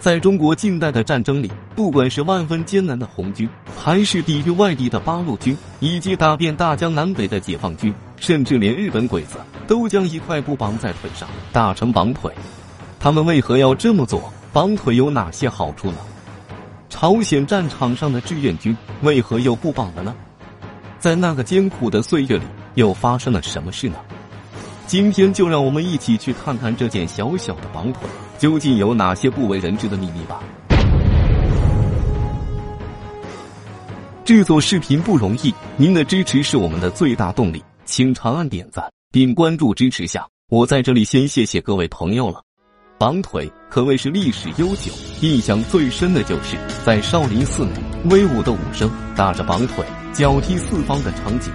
在中国近代的战争里，不管是万分艰难的红军，还是抵御外敌的八路军，以及打遍大江南北的解放军，甚至连日本鬼子都将一块布绑在腿上，打成绑腿。他们为何要这么做？绑腿有哪些好处呢？朝鲜战场上的志愿军为何又不绑了呢？在那个艰苦的岁月里，又发生了什么事呢？今天就让我们一起去看看这件小小的绑腿究竟有哪些不为人知的秘密吧。制作视频不容易，您的支持是我们的最大动力，请长按点赞并关注支持下。我在这里先谢谢各位朋友了。绑腿可谓是历史悠久，印象最深的就是在少林寺内威武的武生打着绑腿，脚踢四方的场景。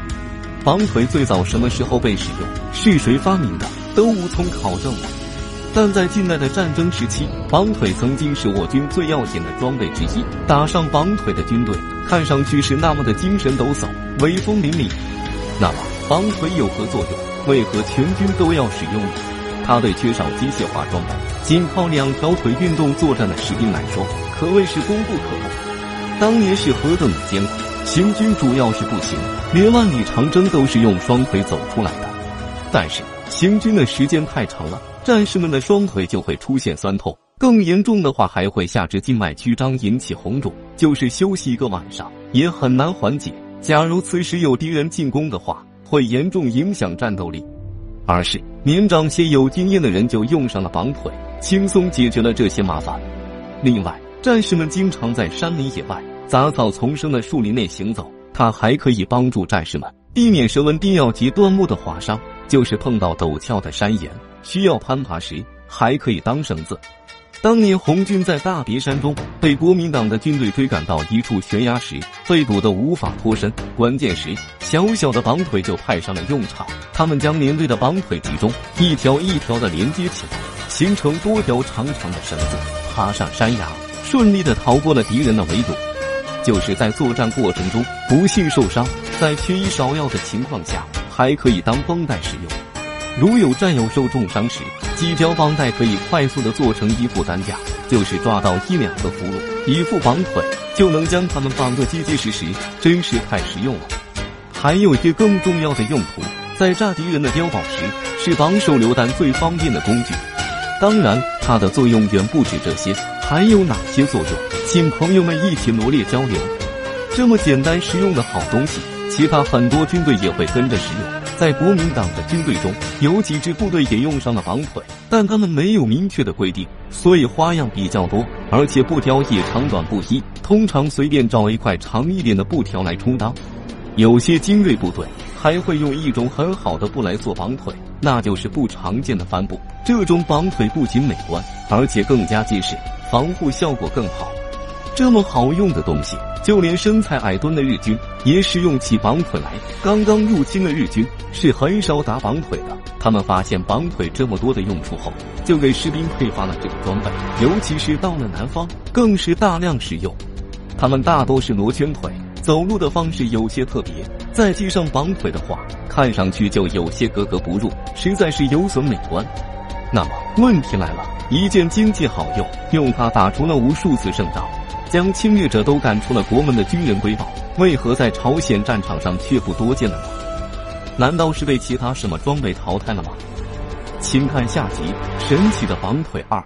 绑腿最早什么时候被使用，是谁发明的，都无从考证。但在近代的战争时期，绑腿曾经是我军最要紧的装备之一。打上绑腿的军队，看上去是那么的精神抖擞、威风凛凛。那么，绑腿有何作用？为何全军都要使用呢？它对缺少机械化装备、仅靠两条腿运动作战的士兵来说，可谓是功不可没。当年是何等的艰苦，行军主要是步行。连万里长征都是用双腿走出来的，但是行军的时间太长了，战士们的双腿就会出现酸痛，更严重的话还会下肢静脉曲张引起红肿，就是休息一个晚上也很难缓解。假如此时有敌人进攻的话，会严重影响战斗力。而是年长些有经验的人就用上了绑腿，轻松解决了这些麻烦。另外，战士们经常在山林野外、杂草丛生的树林内行走。它还可以帮助战士们避免蛇纹钉要及断木的划伤，就是碰到陡峭的山岩需要攀爬时，还可以当绳子。当年红军在大别山中被国。民党的军队追赶到一处悬崖时，被堵得无法脱身，关键时小小的绑腿就派上了用场。他们将连队的绑腿集中，一条一条的连接起来，形成多条长长的绳子，爬上山崖，顺利的逃过了敌人的围堵。就是在作战过程中不幸受伤，在缺医少药的情况下，还可以当绷带使用。如有战友受重伤时，几条绑带可以快速的做成一副担架，就是抓到一两个俘虏，一副绑腿就能将他们绑得结结实实，真是太实用了。还有一些更重要的用途，在炸敌人的碉堡时，是绑手榴弹最方便的工具。当然，它的作用远不止这些，还有哪些作用？请朋友们一起罗列交流。这么简单实用的好东西，其他很多军队也会跟着使用。在国民党的军队中，有几支部队也用上了绑腿，但他们没有明确的规定，所以花样比较多，而且布条也长短不一，通常随便找一块长一点的布条来充当。有些精锐部队还会用一种很好的布来做绑腿，那就是不常见的帆布。这种绑腿不仅美观，而且更加结实，防护效果更好。这么好用的东西，就连身材矮墩的日军也使用起绑腿来。刚刚入侵的日军是很少打绑腿的，他们发现绑腿这么多的用处后，就给士兵配发了这个装备。尤其是到了南方，更是大量使用。他们大多是罗圈腿，走路的方式有些特别，再系上绑腿的话，看上去就有些格格不入，实在是有损美观。那么问题来了，一件经济好用，用它打出了无数次胜仗。将侵略者都赶出了国门的军人瑰宝，为何在朝鲜战场上却不多见了呢？难道是被其他什么装备淘汰了吗？请看下集《神奇的绑腿二》。